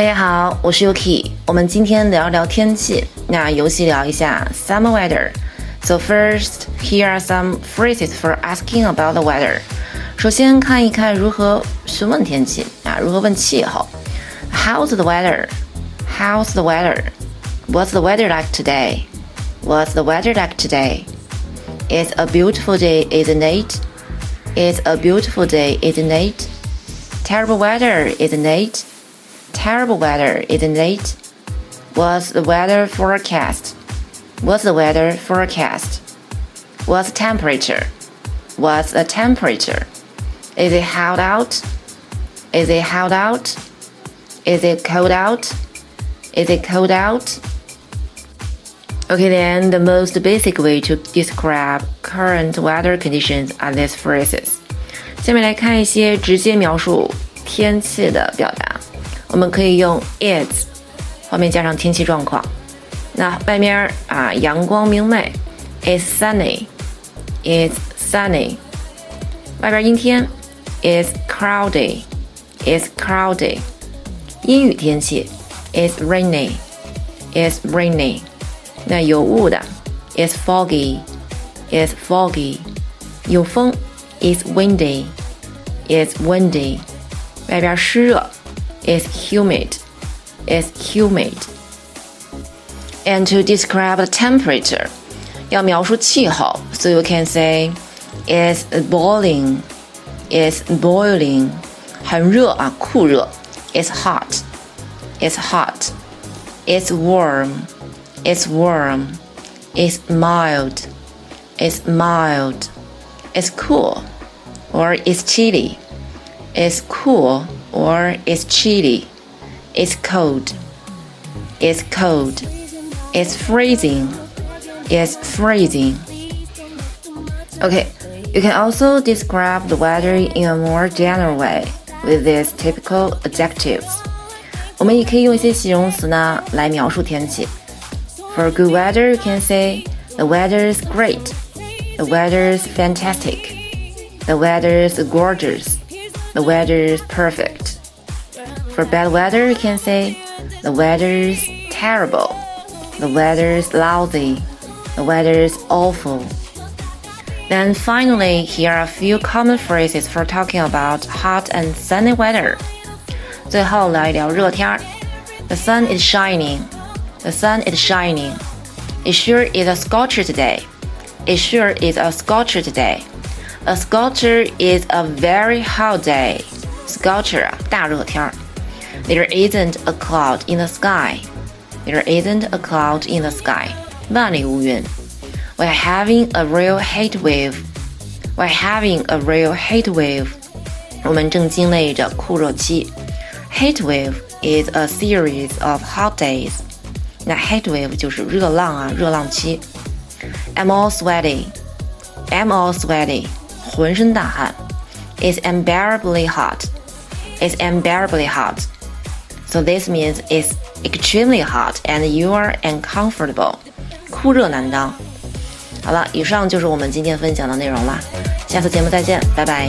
大家好，我是 Yuki。我们今天聊聊天气，那游戏聊一下 summer weather。So first, here are some phrases for asking about the weather。首先看一看如何询问天气啊，如何问气候。How's the weather? How's the weather? What's the weather like today? What's the weather like today? It's a beautiful day, isn't it? It's a beautiful day, isn't it? Terrible weather, isn't it? Terrible weather, isn't it? What's the weather forecast? What's the weather forecast? What's the temperature? What's the temperature? Is it hot out? Is it hot out? Is it cold out? Is it cold out? Okay, then the most basic way to describe current weather conditions are these phrases. 下面来看一些直接描述天气的表达。 我们可以用 is 后面加上天气状况。那外面啊，阳光明媚，is sunny，is sunny。外边阴天，is cloudy，is cloudy。阴雨天气，is rainy，is rainy。那有雾的，is foggy，is foggy。有风，is windy，is windy。外边湿热。is humid, is humid. And to describe the temperature, 要描述气候，so you can say is boiling, is boiling，很热啊，酷热，is hot, is hot, is warm, is warm, is mild, is mild, is cool, or is chilly, is cool or it's chilly, it's cold, it's cold, it's freezing, it's freezing. Okay, you can also describe the weather in a more general way with these typical adjectives. 我们也可以用一些形容词呢来描述天气。For good weather, you can say the weather is great, the weather is fantastic, the weather is gorgeous, the weather is perfect. For bad weather, you can say the weather is terrible, the weather is lousy, the weather is awful. Then finally, here are a few common phrases for talking about hot and sunny weather. 最后聊一聊热天儿。The sun is shining. The sun is shining. It sure is a scorcher today. It sure is a scorcher today. A scorcher is a very hot day. Scorcher 啊，大热天儿。There isn't a cloud in the sky. There isn't a cloud in the sky. 万里无云。We're having a real heat wave. We're having a real heat wave. 我们正经历着酷热期。Heat wave is a series of hot days. 那 heat wave 就是热浪啊，热浪期。I'm all sweaty. I'm all sweaty. 浑身大汗。It's unbearably hot. It's unbearably hot. So this means it's extremely hot and you are uncomfortable. 酷热难当。好了，以上就是我们今天分享的内容啦，下次节目再见，拜拜。